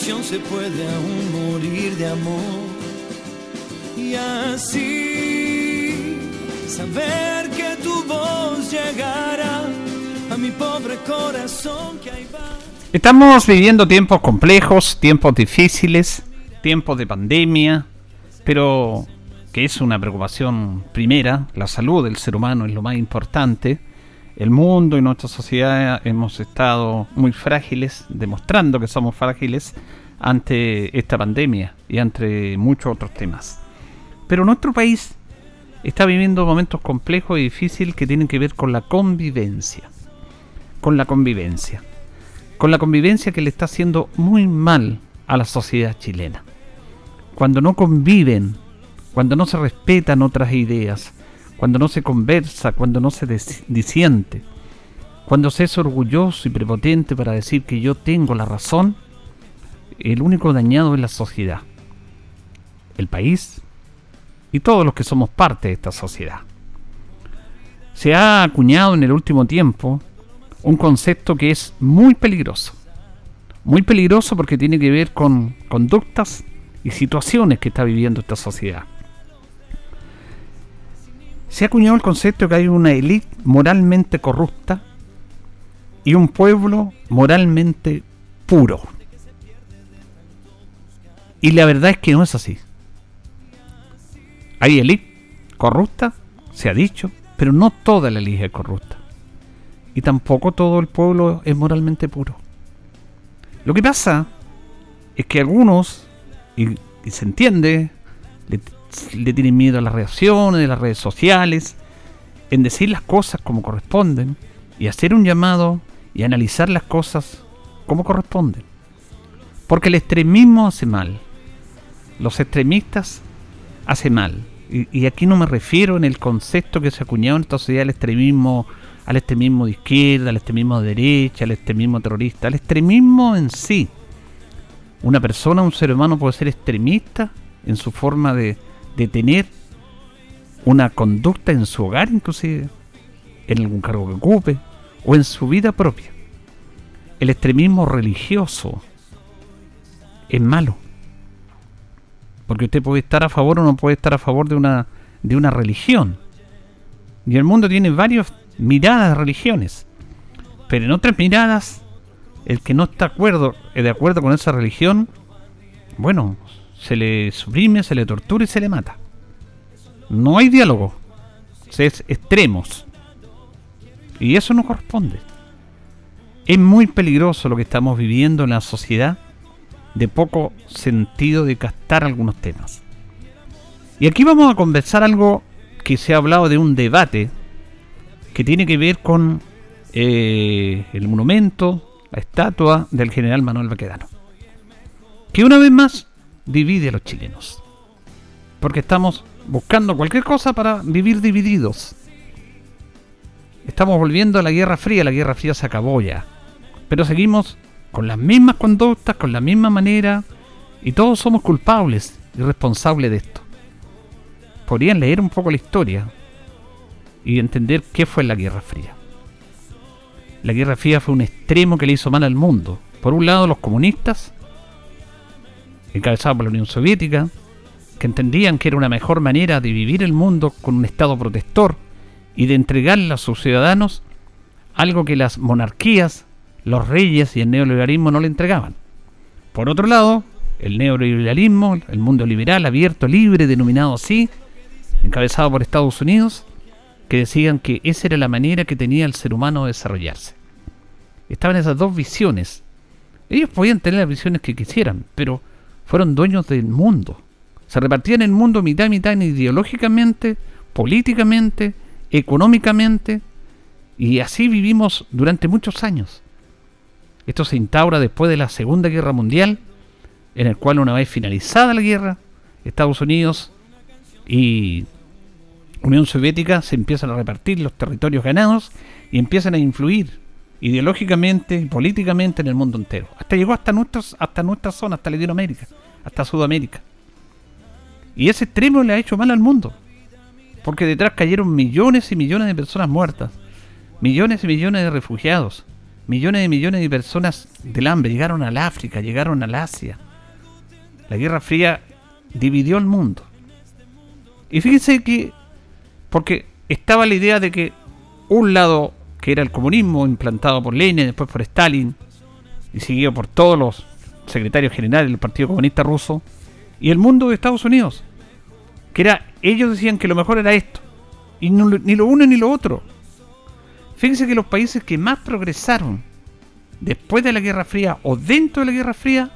Se puede aún morir de amor. Y así saber que tu voz llegará a mi pobre corazón. Estamos viviendo tiempos complejos, tiempos difíciles, tiempos de pandemia, pero que es una preocupación primera, la salud del ser humano es lo más importante el mundo y nuestra sociedad hemos estado muy frágiles, demostrando que somos frágiles ante esta pandemia y ante muchos otros temas. Pero nuestro país está viviendo momentos complejos y difíciles que tienen que ver con la convivencia. Con la convivencia. Con la convivencia que le está haciendo muy mal a la sociedad chilena. Cuando no conviven, cuando no se respetan otras ideas, cuando no se conversa, cuando no se disiente, cuando se es orgulloso y prepotente para decir que yo tengo la razón, el único dañado es la sociedad, el país y todos los que somos parte de esta sociedad. Se ha acuñado en el último tiempo un concepto que es muy peligroso. Muy peligroso porque tiene que ver con conductas y situaciones que está viviendo esta sociedad se ha acuñado el concepto que hay una élite moralmente corrupta y un pueblo moralmente puro. Y la verdad es que no es así. Hay élite corrupta, se ha dicho, pero no toda la élite es corrupta. Y tampoco todo el pueblo es moralmente puro. Lo que pasa es que algunos, y, y se entiende, le tienen miedo a las reacciones de las redes sociales, en decir las cosas como corresponden y hacer un llamado y analizar las cosas como corresponden. Porque el extremismo hace mal. Los extremistas hacen mal. Y, aquí no me refiero en el concepto que se acuñado en esta sociedad al extremismo, al extremismo de izquierda, al extremismo de derecha, al extremismo terrorista, al extremismo en sí. Una persona, un ser humano puede ser extremista en su forma de, de tener una conducta en su hogar inclusive, en algún cargo que ocupe o en su vida propia. El extremismo religioso es malo. Porque usted puede estar a favor o no puede estar a favor de una, de una religión. Y el mundo tiene varias miradas de religiones. Pero en otras miradas, el que no está acuerdo, de acuerdo con esa religión, bueno, se le suprime, se le tortura y se le mata. No hay diálogo. Es extremos. Y eso no corresponde. Es muy peligroso lo que estamos viviendo en la sociedad de poco sentido de captar algunos temas. Y aquí vamos a conversar algo que se ha hablado de un debate que tiene que ver con eh, el monumento, la estatua del general Manuel Baquedano. Que una vez más divide a los chilenos. Porque estamos buscando cualquier cosa para vivir divididos. Estamos volviendo a la Guerra Fría, la Guerra Fría se acabó ya. Pero seguimos con las mismas conductas, con la misma manera, y todos somos culpables y responsables de esto. Podrían leer un poco la historia y entender qué fue la Guerra Fría. La Guerra Fría fue un extremo que le hizo mal al mundo. Por un lado los comunistas encabezado por la Unión Soviética, que entendían que era una mejor manera de vivir el mundo con un Estado protector y de entregarle a sus ciudadanos algo que las monarquías, los reyes y el neoliberalismo no le entregaban. Por otro lado, el neoliberalismo, el mundo liberal, abierto, libre, denominado así, encabezado por Estados Unidos, que decían que esa era la manera que tenía el ser humano de desarrollarse. Estaban esas dos visiones. Ellos podían tener las visiones que quisieran, pero fueron dueños del mundo. Se repartían el mundo mitad y mitad ideológicamente, políticamente, económicamente, y así vivimos durante muchos años. Esto se instaura después de la Segunda Guerra Mundial, en el cual una vez finalizada la guerra, Estados Unidos y Unión Soviética se empiezan a repartir los territorios ganados y empiezan a influir ideológicamente y políticamente en el mundo entero. Hasta llegó hasta, nuestros, hasta nuestra zona, hasta Latinoamérica, hasta Sudamérica. Y ese extremo le ha hecho mal al mundo. Porque detrás cayeron millones y millones de personas muertas, millones y millones de refugiados, millones y millones de personas del hambre. Llegaron al África, llegaron al Asia. La Guerra Fría dividió el mundo. Y fíjense que, porque estaba la idea de que un lado, que era el comunismo implantado por Lenin, después por Stalin, y seguido por todos los secretarios generales del Partido Comunista Ruso, y el mundo de Estados Unidos, que era, ellos decían que lo mejor era esto, y ni lo uno ni lo otro. Fíjense que los países que más progresaron después de la Guerra Fría o dentro de la Guerra Fría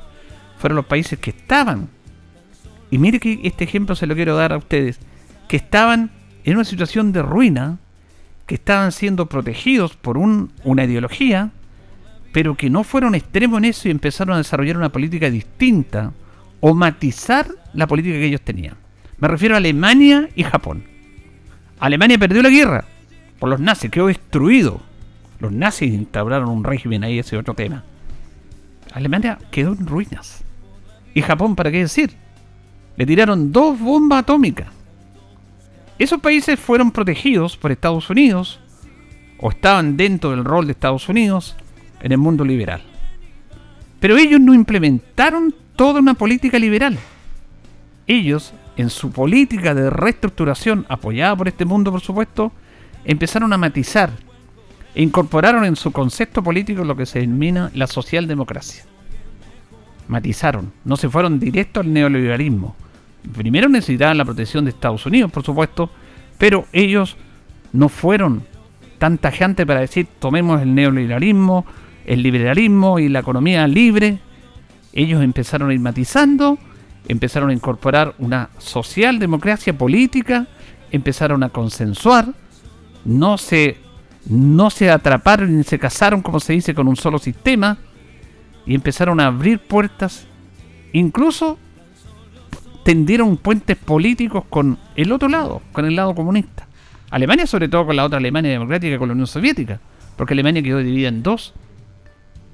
fueron los países que estaban y mire que este ejemplo se lo quiero dar a ustedes, que estaban en una situación de ruina, que estaban siendo protegidos por una ideología, pero que no fueron extremos en eso y empezaron a desarrollar una política distinta o matizar la política que ellos tenían. Me refiero a Alemania y Japón. Alemania perdió la guerra por los nazis, quedó destruido. Los nazis instauraron un régimen ahí, ese otro tema. Alemania quedó en ruinas. ¿Y Japón, para qué decir? le tiraron dos bombas atómicas. Esos países fueron protegidos por Estados Unidos o estaban dentro del rol de Estados Unidos en el mundo liberal. Pero ellos no implementaron toda una política liberal. Ellos, en su política de reestructuración, apoyada por este mundo por supuesto, empezaron a matizar e incorporaron en su concepto político lo que se denomina la socialdemocracia. Matizaron, no se fueron directo al neoliberalismo, primero necesitaban la protección de Estados Unidos, por supuesto, pero ellos no fueron tan tajantes para decir tomemos el neoliberalismo, el liberalismo y la economía libre. Ellos empezaron a ir matizando, empezaron a incorporar una socialdemocracia política, empezaron a consensuar, no se, no se atraparon ni se casaron, como se dice, con un solo sistema, y empezaron a abrir puertas, incluso tendieron puentes políticos con el otro lado, con el lado comunista. Alemania sobre todo con la otra Alemania democrática, con la Unión Soviética, porque Alemania quedó dividida en dos,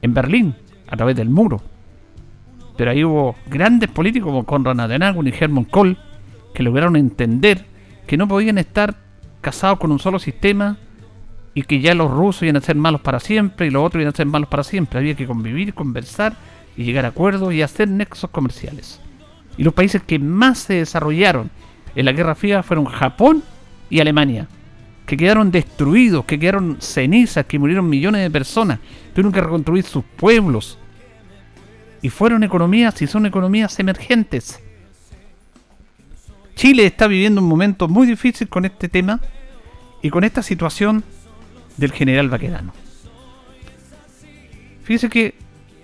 en Berlín, a través del muro. Pero ahí hubo grandes políticos como Konrad Adenauer y Hermann Kohl, que lograron entender que no podían estar casados con un solo sistema y que ya los rusos iban a ser malos para siempre y los otros iban a ser malos para siempre. Había que convivir, conversar y llegar a acuerdos y hacer nexos comerciales. Y los países que más se desarrollaron en la Guerra Fría fueron Japón y Alemania, que quedaron destruidos, que quedaron cenizas, que murieron millones de personas, tuvieron que reconstruir sus pueblos. Y fueron economías y son economías emergentes. Chile está viviendo un momento muy difícil con este tema y con esta situación del general Baquedano. Fíjese que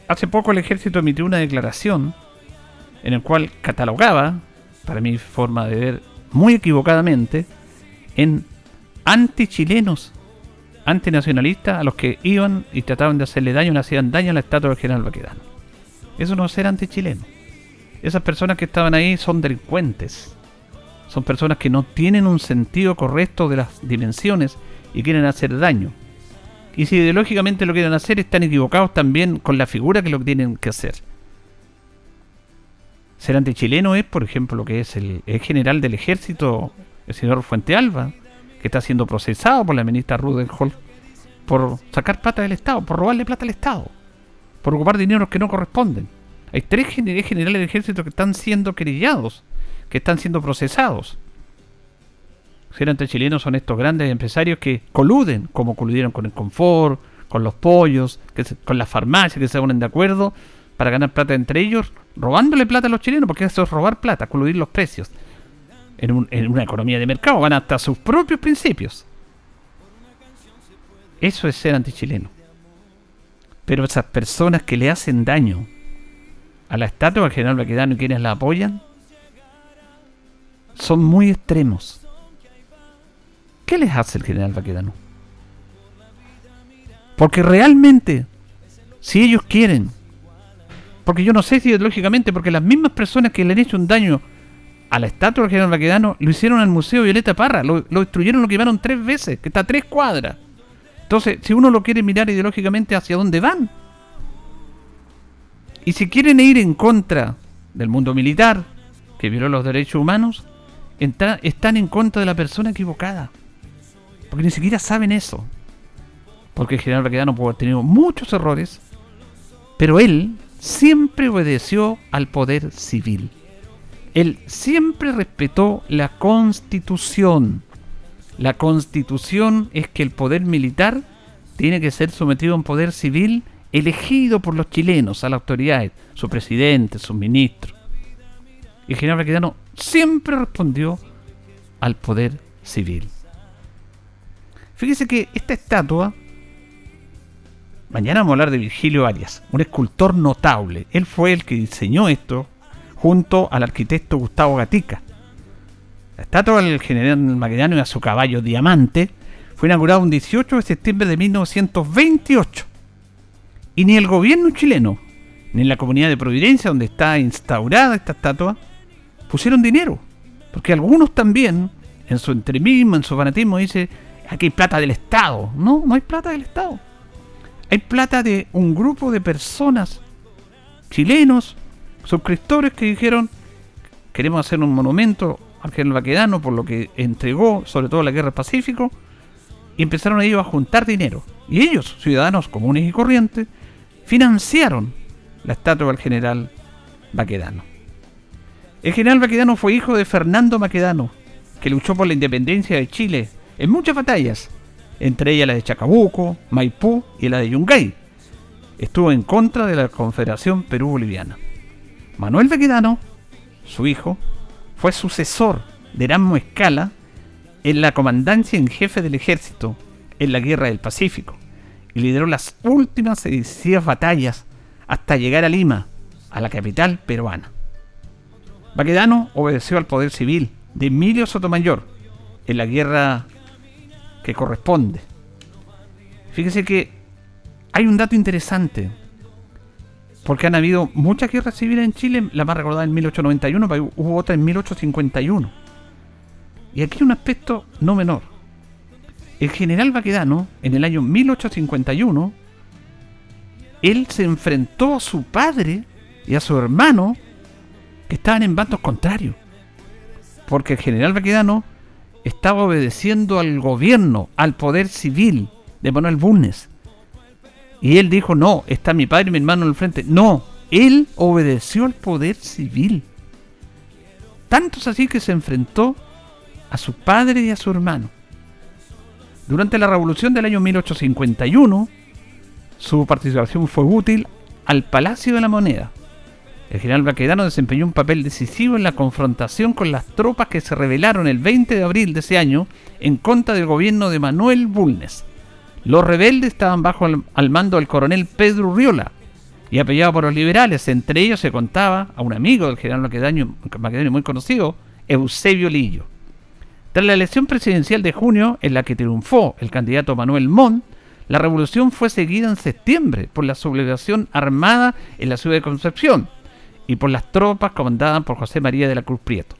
hace poco el ejército emitió una declaración en el cual catalogaba, para mi forma de ver muy equivocadamente, en anti-chilenos, antinacionalistas, a los que iban y trataban de hacerle daño, le hacían daño a la estatua del general Baquedano. Eso no es ser anti-chileno. Esas personas que estaban ahí son delincuentes. Son personas que no tienen un sentido correcto de las dimensiones y quieren hacer daño. Y si ideológicamente lo quieren hacer, están equivocados también con la figura que lo tienen que hacer. Ser antichileno es, por ejemplo, lo que es el, general del ejército, el señor Fuente Alba, que está siendo procesado por la ministra Rudenholz por sacar plata del Estado, por robarle plata al Estado, por ocupar dineros que no corresponden. Hay tres generales del ejército que están siendo querellados que están siendo procesados. Gerentes chilenos son estos grandes empresarios que coluden, como coludieron con el confort, con los pollos, con las farmacias que se ponen de acuerdo para ganar plata entre ellos, robándole plata a los chilenos, porque eso es robar plata, coludir los precios. En, una economía de mercado van hasta sus propios principios. Eso es ser antichileno. Pero esas personas que le hacen daño a la estatua del general Baquedano y quienes la apoyan son muy extremos. ¿Qué les hace el general Baquedano? Porque realmente, si ellos quieren, porque yo no sé si ideológicamente, porque las mismas personas que le han hecho un daño a la estatua del general Baquedano lo hicieron al Museo Violeta Parra, lo, destruyeron, lo quemaron tres veces, que está a tres cuadras. Entonces, si uno lo quiere mirar ideológicamente hacia dónde van, y si quieren ir en contra del mundo militar, que violó los derechos humanos, están en contra de la persona equivocada. Porque ni siquiera saben eso. Porque el general Baquedano puede haber tenido muchos errores, pero él siempre obedeció al poder civil. Él siempre respetó la constitución. La constitución es que el poder militar tiene que ser sometido a un poder civil elegido por los chilenos, a la autoridad, su presidente, sus ministros. Y el general Baquedano siempre respondió al poder civil. Fíjese que esta estatua, mañana vamos a hablar de Virgilio Arias, un escultor notable. Él fue el que diseñó esto junto al arquitecto Gustavo Gatica. La estatua del general Baquedano y a su caballo Diamante fue inaugurada un 18 de septiembre de 1928 y ni el gobierno chileno, ni la comunidad de Providencia, donde está instaurada esta estatua, pusieron dinero. Porque algunos también, en su entremismo, en su fanatismo, dicen, aquí hay plata del Estado. No, no hay plata del Estado. Hay plata de un grupo de personas chilenos, suscriptores que dijeron, queremos hacer un monumento al general Baquedano por lo que entregó, sobre todo la guerra del Pacífico, y empezaron ellos a juntar dinero. Y ellos, ciudadanos comunes y corrientes, financiaron la estatua del general Baquedano. El general Baquedano fue hijo de Fernando Baquedano, que luchó por la independencia de Chile en muchas batallas, entre ellas la de Chacabuco, Maipú y la de Yungay. Estuvo en contra de la Confederación Perú-Boliviana. Manuel Baquedano, su hijo, fue sucesor de Erasmo Escala en la comandancia en jefe del ejército en la Guerra del Pacífico y lideró las últimas decisivas batallas hasta llegar a Lima, a la capital peruana. Baquedano obedeció al poder civil de Emilio Sotomayor en la guerra que corresponde. Fíjese que hay un dato interesante, porque han habido muchas guerras civiles en Chile, la más recordada en 1891, pero hubo otra en 1851. Y aquí hay un aspecto no menor el general Baquedano, en el año 1851, él se enfrentó a su padre y a su hermano que estaban en bandos contrarios. Porque el general Baquedano estaba obedeciendo al gobierno, al poder civil de Manuel Bulnes. Y él dijo, no, está mi padre y mi hermano en el frente. No, él obedeció al poder civil. Tanto es así que se enfrentó a su padre y a su hermano. Durante la revolución del año 1851, su participación fue útil al Palacio de la Moneda. El general Baquedano desempeñó un papel decisivo en la confrontación con las tropas que se rebelaron el 20 de abril de ese año en contra del gobierno de Manuel Bulnes. Los rebeldes estaban bajo el, al mando del coronel Pedro Urriola y apoyado por los liberales. Entre ellos se contaba a un amigo del general Baquedano muy conocido, Eusebio Lillo. Tras la elección presidencial de junio, en la que triunfó el candidato Manuel Montt, la revolución fue seguida en septiembre por la sublevación armada en la ciudad de Concepción y por las tropas comandadas por José María de la Cruz Prieto.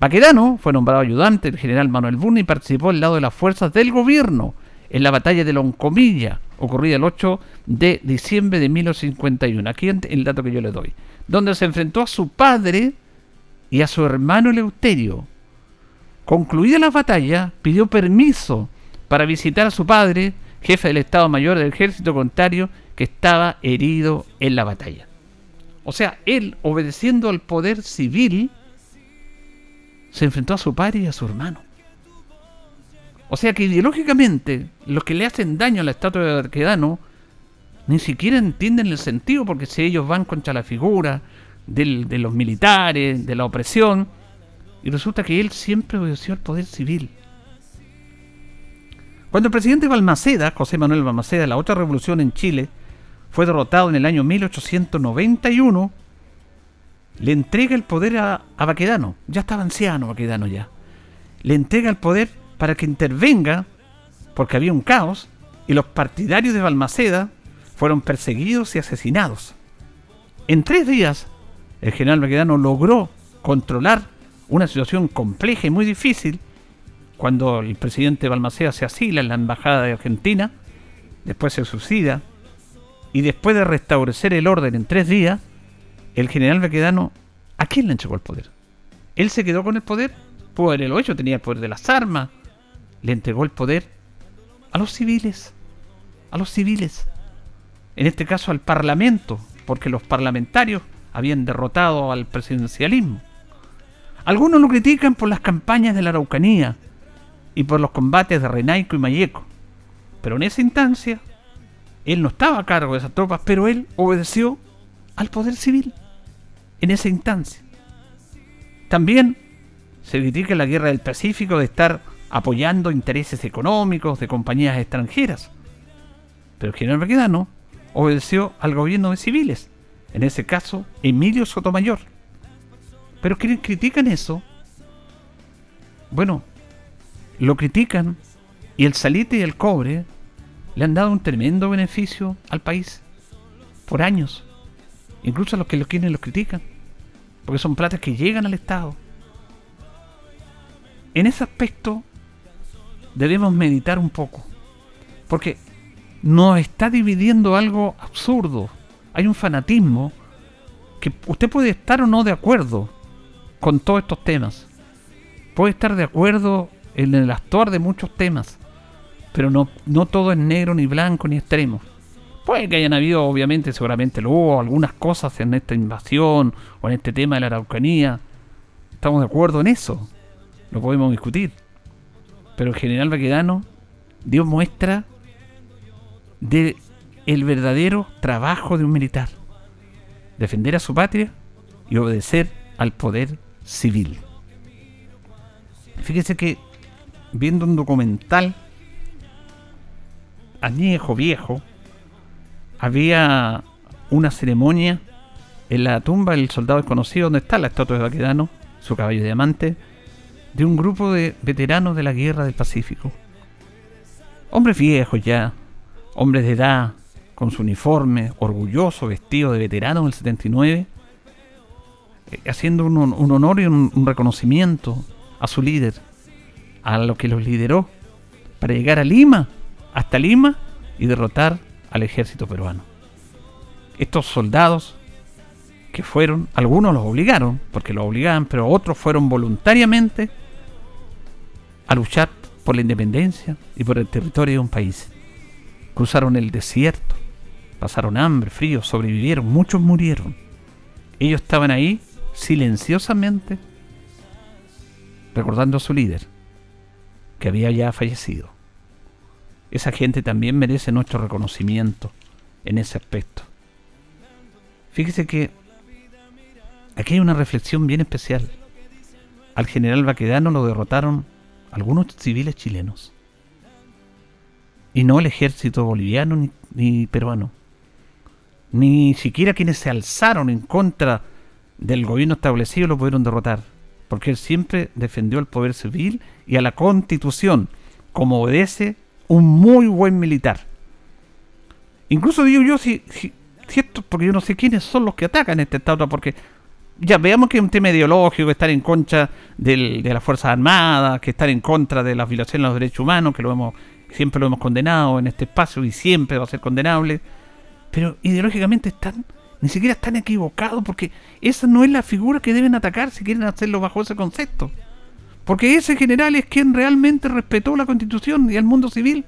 Baquedano fue nombrado ayudante del general Manuel Bunny y participó al lado de las fuerzas del gobierno en la batalla de Loncomilla, ocurrida el 8 de diciembre de 1951. Aquí el dato que yo le doy. Donde se enfrentó a su padre y a su hermano Eleuterio, Concluida la batalla, pidió permiso para visitar a su padre, jefe del Estado Mayor del Ejército Contrario, que estaba herido en la batalla. O sea, él, obedeciendo al poder civil, se enfrentó a su padre y a su hermano. O sea que ideológicamente los que le hacen daño a la estatua de Baquedano ni siquiera entienden el sentido, porque si ellos van contra la figura de los militares, de la opresión, y resulta que él siempre obedeció al poder civil. Cuando el presidente Balmaceda, José Manuel Balmaceda, la otra revolución en Chile, fue derrotado en el año 1891, le entrega el poder a, Baquedano, ya estaba anciano Baquedano ya, le entrega el poder para que intervenga, porque había un caos, y los partidarios de Balmaceda fueron perseguidos y asesinados. En tres días, el general Baquedano logró controlar una situación compleja y muy difícil, cuando el presidente Balmaceda se asila en la embajada de Argentina, después se suicida, y después de restablecer el orden en tres días, el general Baquedano, ¿a quién le entregó el poder? Él se quedó con el poder, pudo haberlo hecho, tenía el poder de las armas, le entregó el poder a los civiles, a los civiles, en este caso al Parlamento, porque los parlamentarios habían derrotado al presidencialismo. Algunos lo critican por las campañas de la Araucanía, y por los combates de Renaico y Mayeco. Pero en esa instancia, él no estaba a cargo de esas tropas, pero él obedeció al poder civil en esa instancia. También se critica la guerra del Pacífico de estar apoyando intereses económicos de compañías extranjeras. Pero el general Baquedano obedeció al gobierno de civiles, en ese caso Emilio Sotomayor. Pero quienes critican eso, bueno, lo critican y el salite y el cobre le han dado un tremendo beneficio al país por años. Incluso a los que lo quieren los critican, porque son platas que llegan al Estado. En ese aspecto debemos meditar un poco, porque nos está dividiendo algo absurdo. Hay un fanatismo que usted puede estar o no de acuerdo con todos estos temas. Puede estar de acuerdo en el actuar de muchos temas, pero no, no todo es negro, ni blanco, ni extremo. Puede que hayan habido, obviamente, seguramente hubo, algunas cosas en esta invasión o en este tema de la Araucanía. Estamos de acuerdo en eso, lo podemos discutir. Pero el general Baquedano dio muestra de el verdadero trabajo de un militar. Defender a su patria y obedecer al poder civil. Fíjese que viendo un documental añejo, viejo, había una ceremonia en la tumba del soldado desconocido donde está la estatua de Baquedano, su caballo de diamante, de un grupo de veteranos de la guerra del Pacífico. Hombres viejos ya, hombres de edad, con su uniforme, orgulloso, vestido de veterano del 79, eh, haciendo un, honor y un reconocimiento a su líder, a lo que los lideró para llegar a Lima, hasta Lima y derrotar al ejército peruano. Estos soldados que fueron, algunos los obligaron, porque los obligaban, pero otros fueron voluntariamente a luchar por la independencia y por el territorio de un país. Cruzaron el desierto, pasaron hambre, frío, sobrevivieron, muchos murieron. Ellos estaban ahí silenciosamente recordando a su líder, que había ya fallecido. Esa gente también merece nuestro reconocimiento en ese aspecto. Fíjese que aquí hay una reflexión bien especial. Al general Baquedano lo derrotaron algunos civiles chilenos. Y no el ejército boliviano ni, ni, peruano. Ni siquiera quienes se alzaron en contra del gobierno establecido lo pudieron derrotar porque él siempre defendió el poder civil y a la constitución, como obedece un muy buen militar. Incluso digo yo, si, si, esto, porque yo no sé quiénes son los que atacan este Estado, porque ya veamos que es un tema ideológico, estar en contra de las Fuerzas Armadas, que estar en contra de las violaciones de los derechos humanos, que lo hemos, siempre lo hemos condenado en este espacio y siempre va a ser condenable, pero ideológicamente están ni siquiera están equivocados porque esa no es la figura que deben atacar si quieren hacerlo bajo ese concepto. Porque ese general es quien realmente respetó la constitución y el mundo civil.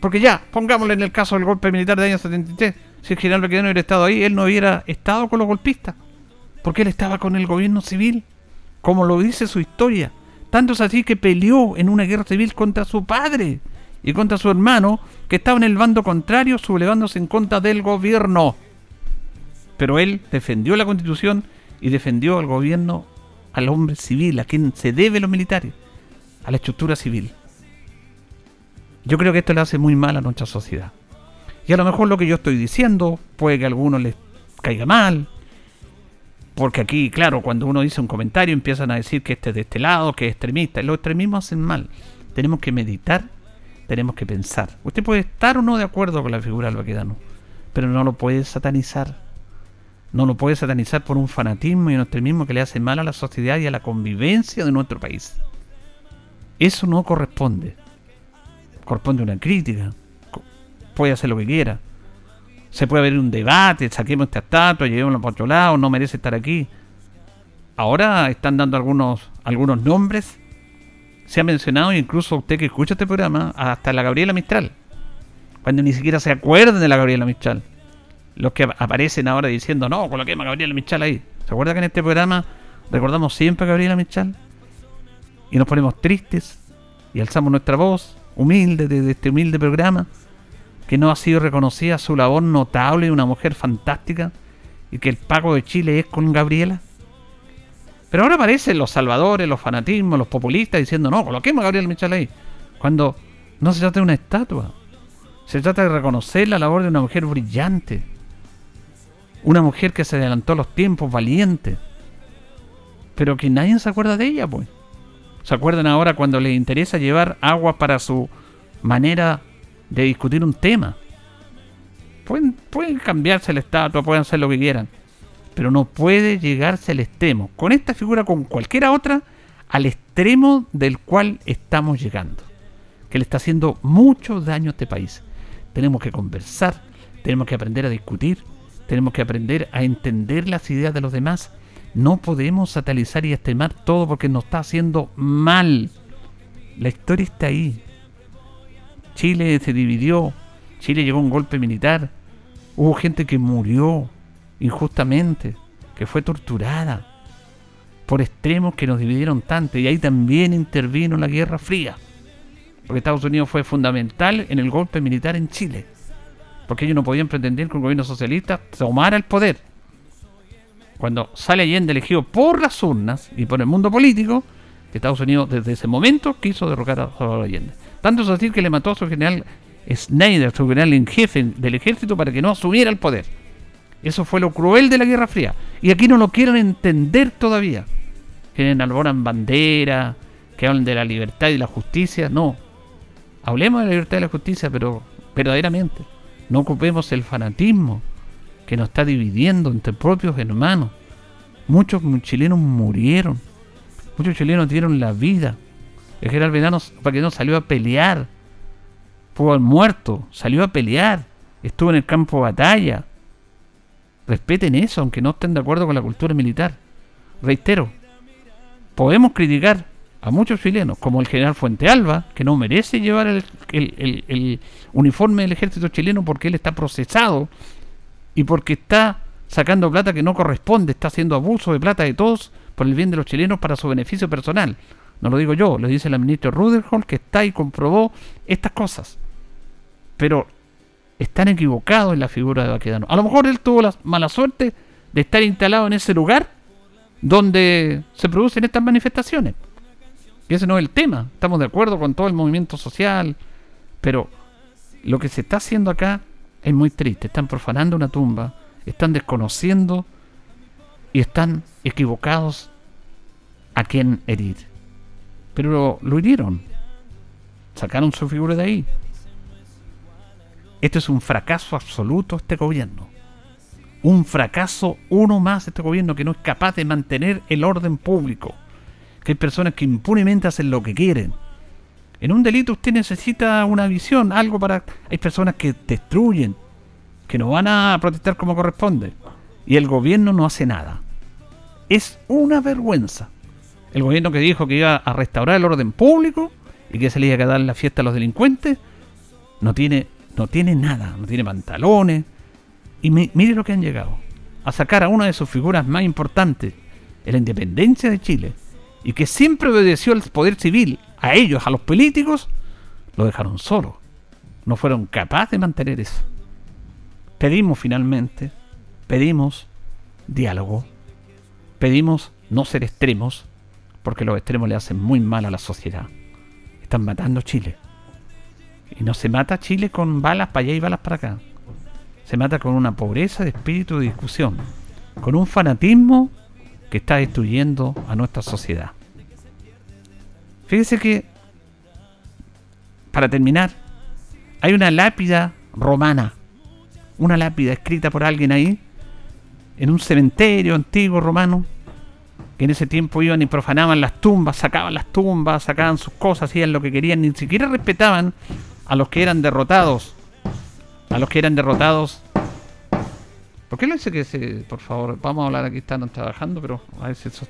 Porque ya, pongámosle en el caso del golpe militar de año 73, si el general Baquedano hubiera estado ahí, él no hubiera estado con los golpistas. porque él estaba con el gobierno civil, como lo dice su historia. Tanto es así que peleó en una guerra civil contra su padre y contra su hermano, que estaba en el bando contrario, sublevándose en contra del gobierno. Pero él defendió la constitución y defendió al gobierno, al hombre civil, a quien se debe los militares, a la estructura civil. Yo creo que esto le hace muy mal a nuestra sociedad. Y a lo mejor lo que yo estoy diciendo puede que a algunos les caiga mal. Porque aquí, claro, cuando uno dice un comentario empiezan a decir que este es de este lado, que es extremista. Los extremismos hacen mal. Tenemos que meditar, tenemos que pensar. Usted puede estar o no de acuerdo con la figura del vaquedano, pero no lo puede satanizar. No lo puede satanizar por un fanatismo y un extremismo que le hace mal a la sociedad y a la convivencia de nuestro país. Eso no corresponde. Corresponde una crítica, puede hacer lo que quiera. Se puede haber un debate, saquemos esta estatua, llevémoslo para otro lado, no merece estar aquí. Ahora están dando algunos, algunos nombres. Se ha mencionado, incluso usted que escucha este programa, hasta la Gabriela Mistral. Cuando ni siquiera se acuerdan de la Gabriela Mistral. Los que aparecen ahora diciendo, no, coloquemos a Gabriela Mistral ahí. ¿Se acuerda que en este programa recordamos siempre a Gabriela Mistral? Y nos ponemos tristes y alzamos nuestra voz humilde de este humilde programa que no ha sido reconocida su labor notable de una mujer fantástica y que el pago de Chile es con Gabriela? Pero ahora aparecen los salvadores, los fanatismos, los populistas diciendo, no, coloquemos a Gabriela Michel ahí. Cuando no se trata de una estatua. Se trata de reconocer la labor de una mujer brillante. Una mujer que se adelantó a los tiempos, valiente. Pero que nadie se acuerda de ella, pues. ¿Se acuerdan ahora cuando les interesa llevar agua para su manera de discutir un tema. Pueden, pueden cambiarse la estatua, pueden hacer lo que quieran, pero no puede llegarse al extremo, con esta figura, con cualquiera otra, al extremo del cual estamos llegando, que le está haciendo mucho daño a este país. Tenemos que conversar, tenemos que aprender a discutir, tenemos que aprender a entender las ideas de los demás. No podemos satalizar y extremar todo porque nos está haciendo mal. La historia está ahí, Chile se dividió, Chile llegó un golpe militar, hubo gente que murió injustamente, que fue torturada por extremos que nos dividieron tanto, y ahí también intervino la Guerra Fría, porque Estados Unidos fue fundamental en el golpe militar en Chile, porque ellos no podían pretender que un gobierno socialista tomara el poder. Cuando sale Allende elegido por las urnas y por el mundo político, Estados Unidos desde ese momento quiso derrocar a Salvador Allende. Tanto es decir que le mató a su general Snyder, su general en jefe del ejército, para que no asumiera el poder. Eso fue lo cruel de la Guerra Fría. Y aquí no lo quieren entender todavía. Quieren alboran bandera, que hablan de la libertad y la justicia. No. Hablemos de la libertad y la justicia, pero verdaderamente. No ocupemos el fanatismo que nos está dividiendo entre propios hermanos. Muchos chilenos murieron. Muchos chilenos dieron la vida el general Baquedano salió a pelear. Fue muerto, salió a pelear. Estuvo en el campo de batalla. Respeten eso, aunque no estén de acuerdo con la cultura militar. Reitero, podemos criticar a muchos chilenos, como el general Fuente Alba, que no merece llevar el, uniforme del ejército chileno porque él está procesado y porque está sacando plata que no corresponde, está haciendo abuso de plata de todos por el bien de los chilenos para su beneficio personal. No lo digo yo, lo dice la ministra Ruderholm, que está y comprobó estas cosas. Pero están equivocados en la figura de Baquedano. A lo mejor él tuvo la mala suerte de estar instalado en ese lugar donde se producen estas manifestaciones. Y ese no es el tema. Estamos de acuerdo con todo el movimiento social. Pero lo que se está haciendo acá es muy triste. Están profanando una tumba, están desconociendo y están equivocados a quien herir. Pero lo, hirieron. Sacaron su figura de ahí. Esto es un fracaso absoluto este gobierno. Un fracaso uno más este gobierno que no es capaz de mantener el orden público. Que hay personas que impunemente hacen lo que quieren. En un delito usted necesita una visión, algo para... Hay personas que destruyen, que no van a protestar como corresponde. Y el gobierno no hace nada. Es una vergüenza el gobierno que dijo que iba a restaurar el orden público y que se le iba a dar la fiesta a los delincuentes, no tiene, no tiene nada, no tiene pantalones. Y mire lo que han llegado. a sacar a una de sus figuras más importantes la independencia de Chile y que siempre obedeció al poder civil, a ellos, a los políticos, lo dejaron solo. No fueron capaces de mantener eso. Pedimos finalmente, pedimos diálogo, pedimos no ser extremos, porque los extremos le hacen muy mal a la sociedad. Están matando Chile. Y no se mata Chile con balas para allá y balas para acá. Se mata con una pobreza de espíritu de discusión, con un fanatismo que está destruyendo a nuestra sociedad. Fíjese que, para terminar, hay una lápida romana, una lápida escrita por alguien ahí, en un cementerio antiguo romano, que en ese tiempo iban y profanaban las tumbas, sacaban las tumbas, sacaban sus cosas, hacían lo que querían, ni siquiera respetaban a los que eran derrotados. A los que eran derrotados. ¿Por qué no dice que se, por favor, vamos a hablar aquí, están trabajando, pero a veces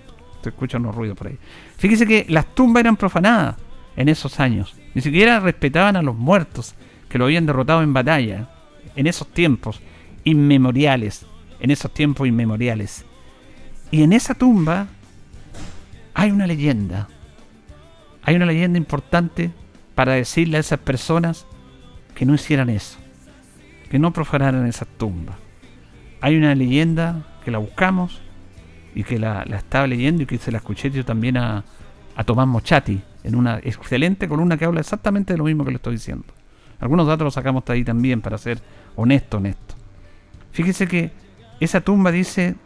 se escuchan unos ruidos por ahí. Fíjese que las tumbas eran profanadas en esos años. Ni siquiera respetaban a los muertos que lo habían derrotado en batalla. En esos tiempos inmemoriales. En esos tiempos inmemoriales. Y en esa tumba hay una leyenda. Hay una leyenda importante para decirle a esas personas que no hicieran eso, que no profanaran esas tumbas. Hay una leyenda que la buscamos y que la, estaba leyendo y que se la escuché yo también a, a Tomás Mochati en una excelente columna que habla exactamente de lo mismo que le estoy diciendo. Algunos datos los sacamos de ahí también para ser honesto, honesto. Fíjese que esa tumba dice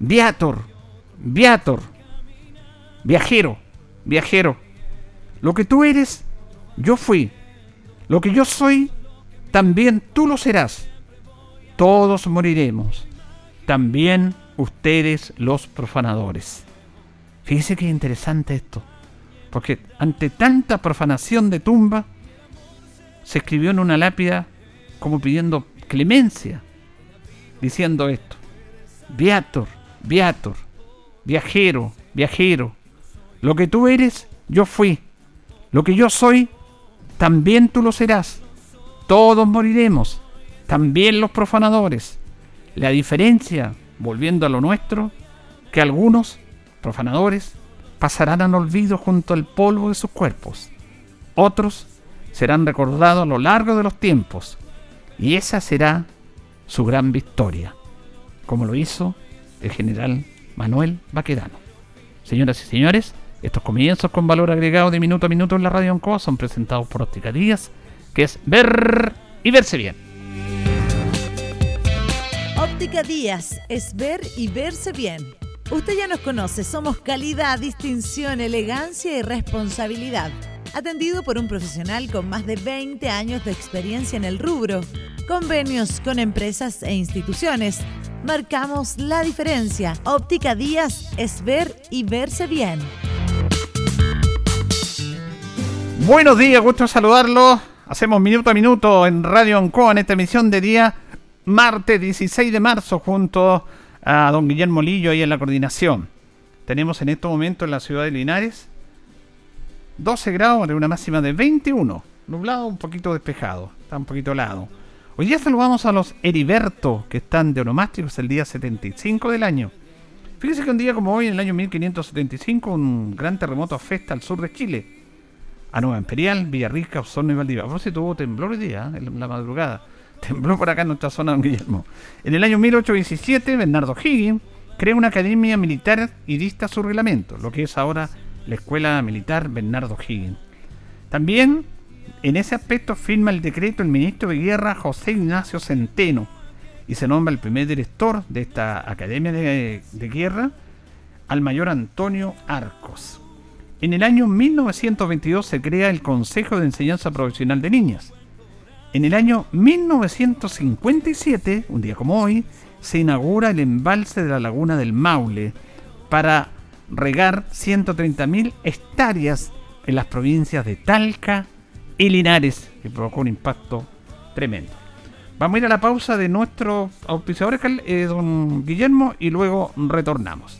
Viator, Viator, viajero, viajero lo que tú eres, yo fui. Lo que yo soy, también tú lo serás. Todos moriremos. También ustedes los profanadores. Fíjese qué interesante esto. Porque ante tanta profanación de tumba, se escribió en una lápida como pidiendo clemencia, diciendo esto. Viator, viator, viajero, viajero. Lo que tú eres, yo fui. Lo que yo soy, también tú lo serás. Todos moriremos, también los profanadores. La diferencia, volviendo a lo nuestro, que algunos profanadores pasarán al olvido junto al polvo de sus cuerpos. Otros serán recordados a lo largo de los tiempos. Y esa será su gran victoria, como lo hizo el general Manuel Baquedano. Señoras y señores, estos comienzos con valor agregado de minuto a minuto en la radio Ancoa son presentados por Óptica Díaz, que es ver y verse bien. Óptica Díaz es ver y verse bien. Usted ya nos conoce, somos calidad, distinción, elegancia y responsabilidad. Atendido por un profesional con más de 20 años de experiencia en el rubro. Convenios con empresas e instituciones. Marcamos la diferencia. Óptica Díaz es ver y verse bien. Buenos días, gusto saludarlos. Hacemos minuto a minuto en Radio Ancoa en esta emisión de día martes 16 de marzo junto a don Guillermo Lillo ahí en la coordinación. Tenemos en este momento en la ciudad de Linares 12 grados una máxima de 21. Nublado, un poquito despejado, está un poquito helado. Hoy día saludamos a los Heriberto que están de onomásticos el día 75 del año. Fíjese que un día como hoy, en el año 1575, un gran terremoto afecta al sur de Chile a Nueva Imperial, Villarrica, Osorno y Valdivia. Por si tuvo temblor día, ¿eh? en la madrugada. Tembló por acá en nuestra zona, don Guillermo. En el año 1817, Bernardo Higgins crea una academia militar y dista su reglamento, lo que es ahora la Escuela Militar Bernardo Higgins. También, en ese aspecto, firma el decreto el ministro de Guerra José Ignacio Centeno y se nombra el primer director de esta Academia de, de Guerra al mayor Antonio Arcos. En el año 1922 se crea el Consejo de Enseñanza Profesional de Niñas. En el año 1957, un día como hoy, se inaugura el embalse de la laguna del Maule para regar 130.000 hectáreas en las provincias de Talca y Linares, que provocó un impacto tremendo. Vamos a ir a la pausa de nuestro auspiciador, eh, don Guillermo, y luego retornamos.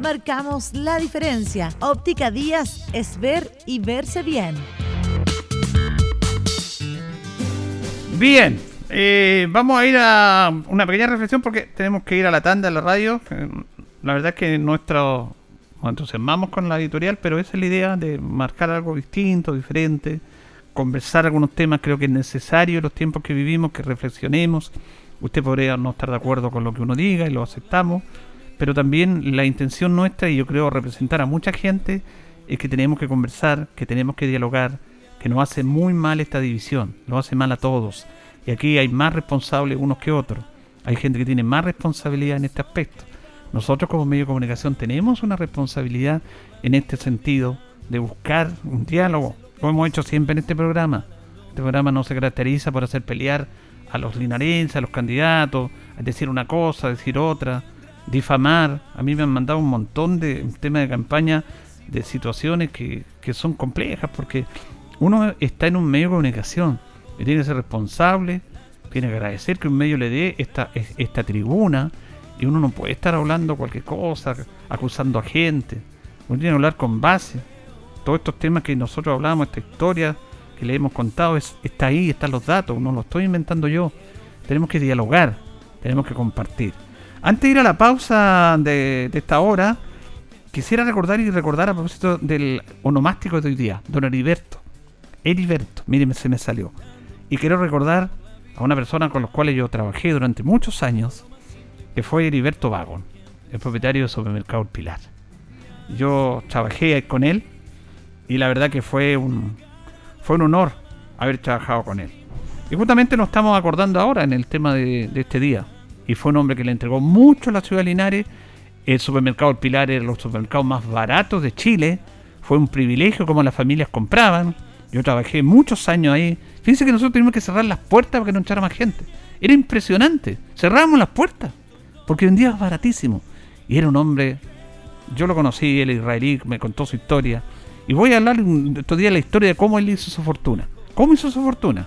Marcamos la diferencia. Óptica Díaz es ver y verse bien. Bien, eh, vamos a ir a una pequeña reflexión porque tenemos que ir a la tanda de la radio. Eh, la verdad es que nuestro, nos entusiasmamos con la editorial, pero esa es la idea de marcar algo distinto, diferente, conversar algunos temas, creo que es necesario en los tiempos que vivimos, que reflexionemos. Usted podría no estar de acuerdo con lo que uno diga y lo aceptamos, pero también la intención nuestra, y yo creo representar a mucha gente, es que tenemos que conversar, que tenemos que dialogar, que nos hace muy mal esta división, nos hace mal a todos. Y aquí hay más responsables unos que otros. Hay gente que tiene más responsabilidad en este aspecto. Nosotros como medio de comunicación tenemos una responsabilidad en este sentido de buscar un diálogo. Lo hemos hecho siempre en este programa. Este programa no se caracteriza por hacer pelear a los linarenses, a los candidatos, a decir una cosa, decir otra, difamar. A mí me han mandado un montón de temas de campaña de situaciones que, que son complejas porque uno está en un medio de comunicación y tiene que ser responsable, tiene que agradecer que un medio le dé esta, esta tribuna, y uno no puede estar hablando cualquier cosa, acusando a gente. Uno tiene que hablar con base. Todos estos temas que nosotros hablamos, esta historia que le hemos contado, es, está ahí, están los datos, no lo estoy inventando yo. Tenemos que dialogar, tenemos que compartir. Antes de ir a la pausa de, esta hora, quisiera recordar y recordar a propósito del onomástico de hoy día, don Heriberto. Heriberto, miren, se me salió. Y quiero recordar a una persona con la cual yo trabajé durante muchos años, que fue Heriberto Vagón, el propietario del supermercado El Pilar. Yo trabajé con él y la verdad que fue un, fue un honor haber trabajado con él. Y justamente nos estamos acordando ahora en el tema de, este día. Y fue un hombre que le entregó mucho a la ciudad de Linares. El supermercado El Pilar era los supermercados más baratos de Chile. Fue un privilegio como las familias compraban. Yo trabajé muchos años ahí. Fíjense que nosotros tuvimos que cerrar las puertas para que no entrara más gente. Era impresionante. Cerrábamos las puertas porque vendía baratísimo. Y era un hombre, yo lo conocí, el israelí, me contó su historia. Y voy a hablar estos días de la historia de cómo él hizo su fortuna. ¿Cómo hizo su fortuna?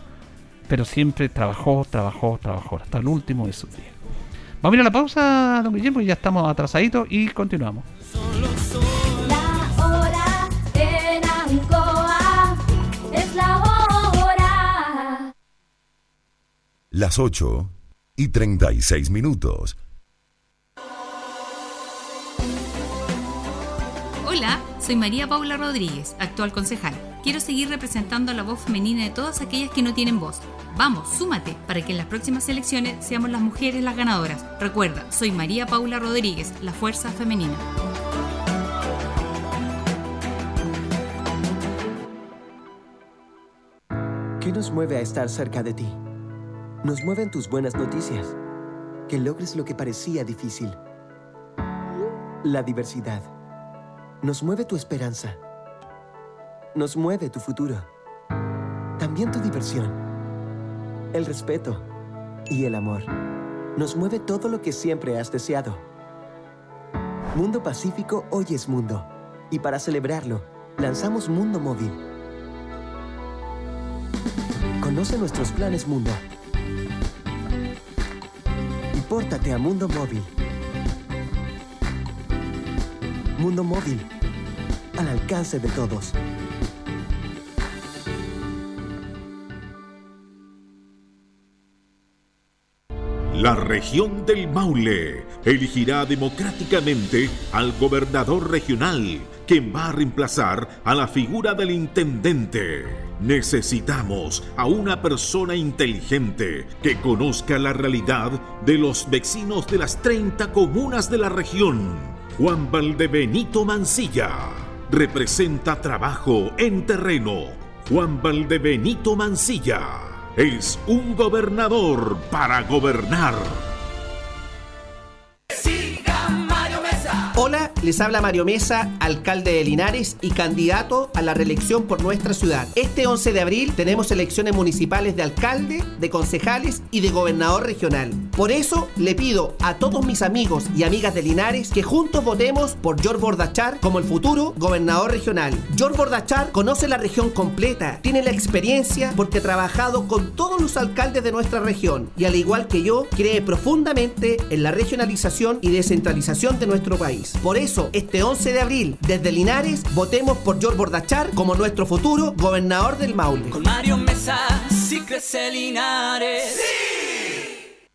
Pero siempre trabajó, trabajó, trabajó, hasta el último de sus días. Vamos a ir a la pausa, don Guillermo, ya estamos atrasaditos y continuamos. La hora en Ancoa es la hora. Las 8 y 36 minutos. Hola, soy María Paula Rodríguez, actual concejal. Quiero seguir representando a la voz femenina de todas aquellas que no tienen voz. Vamos, súmate para que en las próximas elecciones seamos las mujeres las ganadoras. Recuerda, soy María Paula Rodríguez, la fuerza femenina. ¿Qué nos mueve a estar cerca de ti? Nos mueven tus buenas noticias. Que logres lo que parecía difícil. La diversidad nos mueve tu esperanza. Nos mueve tu futuro. También tu diversión. El respeto y el amor. Nos mueve todo lo que siempre has deseado. Mundo Pacífico hoy es mundo. Y para celebrarlo, lanzamos Mundo Móvil. Conoce nuestros planes Mundo. Y pórtate a Mundo Móvil. Mundo Móvil, al alcance de todos. La región del Maule elegirá democráticamente al gobernador regional, quien va a reemplazar a la figura del intendente. Necesitamos a una persona inteligente que conozca la realidad de los vecinos de las 30 comunas de la región. Juan Valdebenito Mancilla representa trabajo en terreno. Juan Valdebenito Mancilla es un gobernador para gobernar. Les habla Mario Mesa, alcalde de Linares y candidato a la reelección por nuestra ciudad. Este 11 de abril tenemos elecciones municipales de alcalde, de concejales y de gobernador regional. Por eso le pido a todos mis amigos y amigas de Linares que juntos votemos por George Bordachar como el futuro gobernador regional. George Bordachar conoce la región completa, tiene la experiencia porque ha trabajado con todos los alcaldes de nuestra región y al igual que yo, cree profundamente en la regionalización y descentralización de nuestro país. Por eso, este 11 de abril, desde Linares, votemos por George Bordachar como nuestro futuro gobernador del Maule. Con Mario Mesa, sí crece Linares.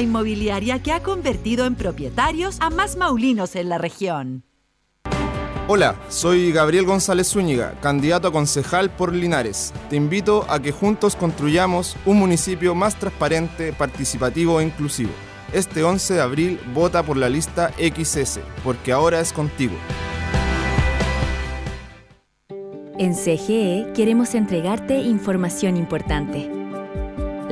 Inmobiliaria que ha convertido en propietarios a más maulinos en la región. Hola, soy Gabriel González Zúñiga, candidato a concejal por Linares. Te invito a que juntos construyamos un municipio más transparente, participativo e inclusivo. Este 11 de abril vota por la lista XS, porque ahora es contigo. En CGE queremos entregarte información importante.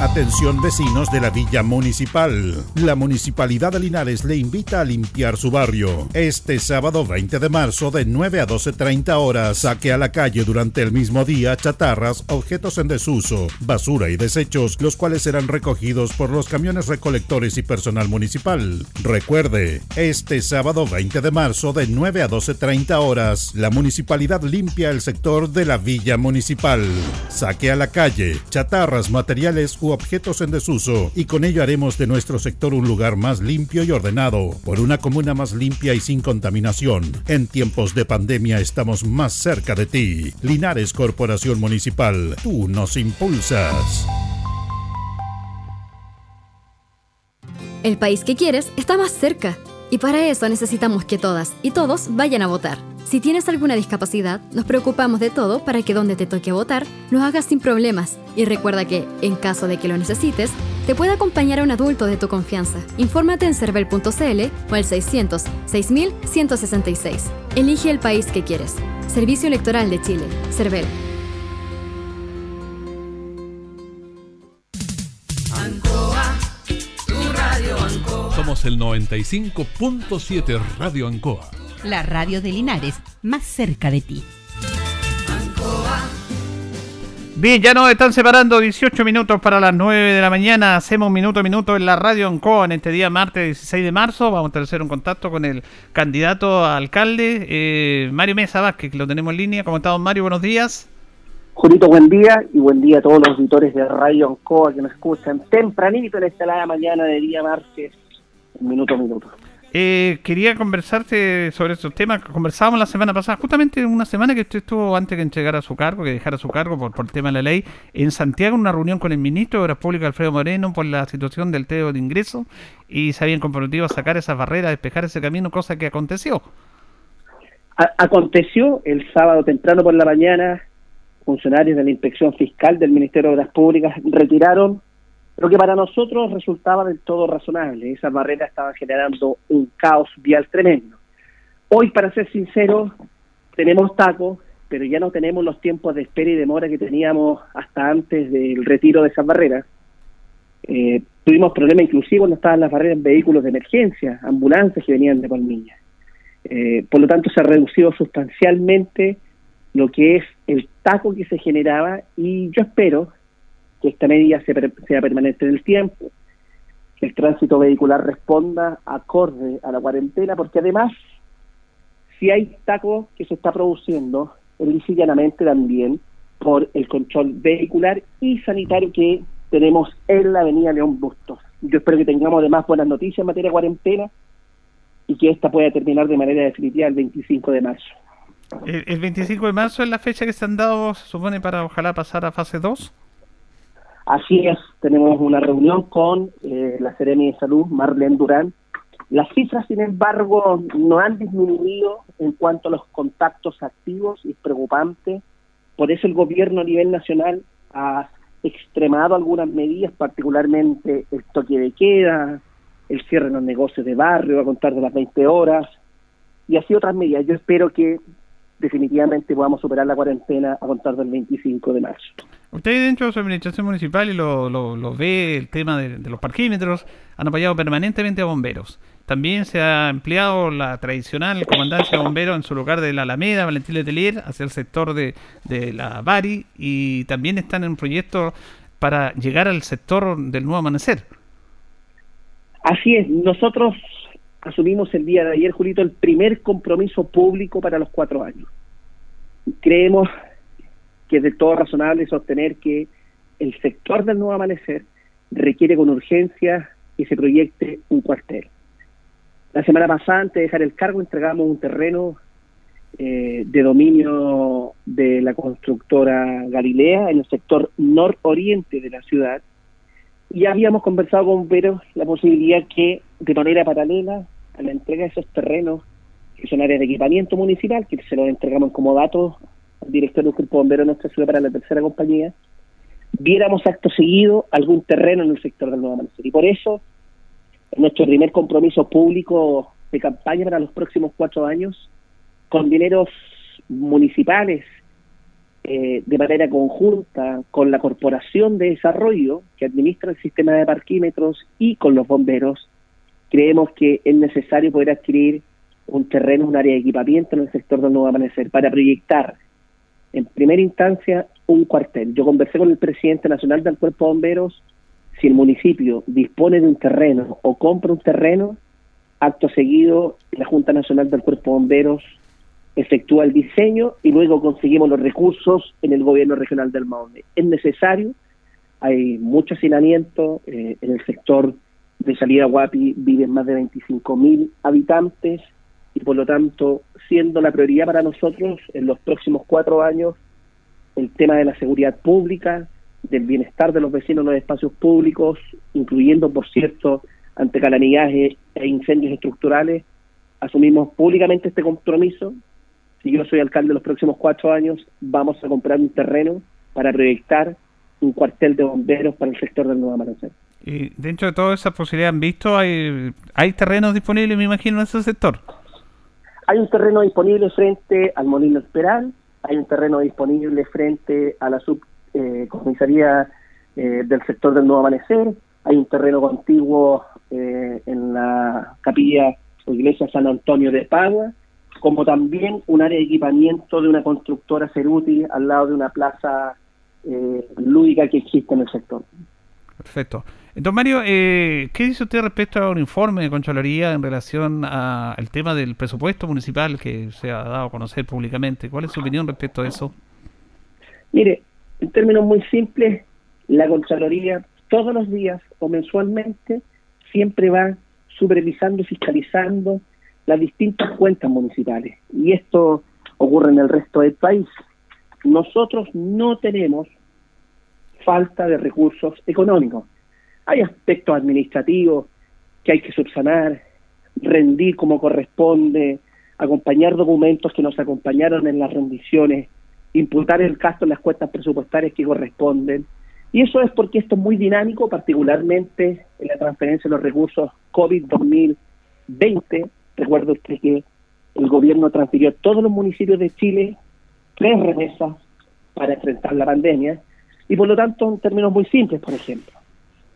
Atención vecinos de la Villa Municipal. La Municipalidad de Linares le invita a limpiar su barrio. Este sábado 20 de marzo de 9 a 12.30 horas saque a la calle durante el mismo día chatarras, objetos en desuso, basura y desechos, los cuales serán recogidos por los camiones recolectores y personal municipal. Recuerde, este sábado 20 de marzo de 9 a 12.30 horas, la Municipalidad limpia el sector de la Villa Municipal. Saque a la calle chatarras, materiales objetos en desuso y con ello haremos de nuestro sector un lugar más limpio y ordenado, por una comuna más limpia y sin contaminación. En tiempos de pandemia estamos más cerca de ti. Linares Corporación Municipal, tú nos impulsas. El país que quieres está más cerca y para eso necesitamos que todas y todos vayan a votar. Si tienes alguna discapacidad, nos preocupamos de todo para que donde te toque votar lo hagas sin problemas. Y recuerda que, en caso de que lo necesites, te puede acompañar a un adulto de tu confianza. Infórmate en cervel.cl o al 600 6166. Elige el país que quieres. Servicio Electoral de Chile. Cervel. Somos el 95.7 Radio Ancoa. La radio de Linares, más cerca de ti. Bien, ya nos están separando 18 minutos para las 9 de la mañana. Hacemos minuto a minuto en la radio Ancoa en este día martes 16 de marzo. Vamos a hacer un contacto con el candidato a alcalde, eh, Mario Mesa Vázquez, que lo tenemos en línea. ¿Cómo estamos, Mario? Buenos días. Julito, buen día y buen día a todos los auditores de Radio Ancoa que nos escuchan tempranito en esta la mañana de día martes, minuto a minuto. Eh, quería conversarte sobre estos temas. Conversábamos la semana pasada, justamente una semana que usted estuvo antes que entregara su cargo, que dejara su cargo por, por el tema de la ley, en Santiago, en una reunión con el ministro de Obras Públicas, Alfredo Moreno, por la situación del TEO de ingreso, y se habían comprometido a sacar esas barreras, a despejar ese camino, cosa que aconteció. A- aconteció el sábado temprano por la mañana, funcionarios de la Inspección Fiscal del Ministerio de Obras Públicas retiraron lo que para nosotros resultaba del todo razonable. Esas barreras estaban generando un caos vial tremendo. Hoy, para ser sincero, tenemos tacos, pero ya no tenemos los tiempos de espera y demora que teníamos hasta antes del retiro de esas barreras. Eh, tuvimos problemas inclusive cuando estaban las barreras en vehículos de emergencia, ambulancias que venían de Palmilla. Eh, por lo tanto, se ha reducido sustancialmente lo que es el taco que se generaba y yo espero que esta medida sea permanente en el tiempo, que el tránsito vehicular responda acorde a la cuarentena, porque además, si hay taco que se está produciendo, es llanamente también por el control vehicular y sanitario que tenemos en la avenida León Bustos. Yo espero que tengamos además buenas noticias en materia de cuarentena y que esta pueda terminar de manera definitiva el 25 de marzo. ¿El, 25 de marzo es la fecha que se han dado, se supone, para ojalá pasar a fase 2? Así es, tenemos una reunión con eh, la Seremi de Salud, Marlene Durán. Las cifras, sin embargo, no han disminuido en cuanto a los contactos activos y es preocupante. Por eso el gobierno a nivel nacional ha extremado algunas medidas, particularmente el toque de queda, el cierre de los negocios de barrio a contar de las 20 horas y así otras medidas. Yo espero que definitivamente podamos superar la cuarentena a contar del 25 de marzo. Usted dentro de su administración municipal y lo, lo, ve el tema de, los parquímetros, han apoyado permanentemente a bomberos. También se ha empleado la tradicional comandancia de bomberos en su lugar de la Alameda, Valentín Letelier, hacia el sector de, de la Bari y también están en un proyecto para llegar al sector del nuevo amanecer. Así es, nosotros asumimos el día de ayer, Julito, el primer compromiso público para los cuatro años. Creemos que es de todo razonable sostener que el sector del nuevo amanecer requiere con urgencia que se proyecte un cuartel. La semana pasada, antes de dejar el cargo, entregamos un terreno eh, de dominio de la constructora Galilea en el sector nororiente de la ciudad y habíamos conversado con bomberos la posibilidad que de manera paralela a la entrega de esos terrenos que son áreas de equipamiento municipal, que se los entregamos como datos al director del Grupo Bombero de nuestra ciudad para la tercera compañía, viéramos acto seguido algún terreno en el sector del Nuevo Amanecer. Y por eso, nuestro primer compromiso público de campaña para los próximos cuatro años, con dineros municipales, eh, de manera conjunta con la Corporación de Desarrollo, que administra el sistema de parquímetros, y con los bomberos, creemos que es necesario poder adquirir un terreno, un área de equipamiento en el sector del Nuevo Amanecer para proyectar en primera instancia un cuartel. Yo conversé con el presidente nacional del Cuerpo de Bomberos, si el municipio dispone de un terreno o compra un terreno, acto seguido la Junta Nacional del Cuerpo de Bomberos efectúa el diseño y luego conseguimos los recursos en el gobierno regional del Maule. Es necesario, hay mucho hacinamiento eh, en el sector de salida Guapi viven más de 25 mil habitantes y por lo tanto, siendo la prioridad para nosotros en los próximos cuatro años el tema de la seguridad pública, del bienestar de los vecinos en los espacios públicos, incluyendo, por cierto, ante calamidades e incendios estructurales, asumimos públicamente este compromiso. Si yo soy alcalde de los próximos cuatro años, vamos a comprar un terreno para proyectar un cuartel de bomberos para el sector del Nuevo Amanecer. Y dentro de todas esas posibilidades han visto, hay, hay terrenos disponibles, me imagino, en ese sector. Hay un terreno disponible frente al Molino Esperal, hay un terreno disponible frente a la subcomisaría eh, del sector del Nuevo Amanecer, hay un terreno contiguo eh, en la capilla o iglesia San Antonio de Padua, como también un área de equipamiento de una constructora Ceruti al lado de una plaza eh, lúdica que existe en el sector. Perfecto. Don Mario, eh, ¿qué dice usted respecto a un informe de Contraloría en relación al tema del presupuesto municipal que se ha dado a conocer públicamente? ¿Cuál es su opinión respecto a eso? Mire, en términos muy simples, la Contraloría todos los días o mensualmente siempre va supervisando, fiscalizando las distintas cuentas municipales. Y esto ocurre en el resto del país. Nosotros no tenemos falta de recursos económicos. Hay aspectos administrativos que hay que subsanar, rendir como corresponde, acompañar documentos que nos acompañaron en las rendiciones, imputar el gasto en las cuentas presupuestarias que corresponden, Y eso es porque esto es muy dinámico, particularmente en la transferencia de los recursos COVID 2020. Recuerdo usted que el gobierno transfirió a todos los municipios de Chile tres remesas para enfrentar la pandemia y por lo tanto en términos muy simples, por ejemplo.